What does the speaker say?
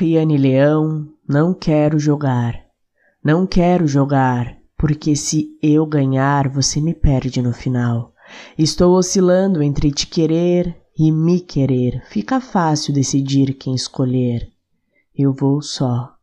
Riane Leão, não quero jogar. Não quero jogar, porque se eu ganhar, você me perde no final. Estou oscilando entre te querer e me querer. Fica fácil decidir quem escolher. Eu vou só.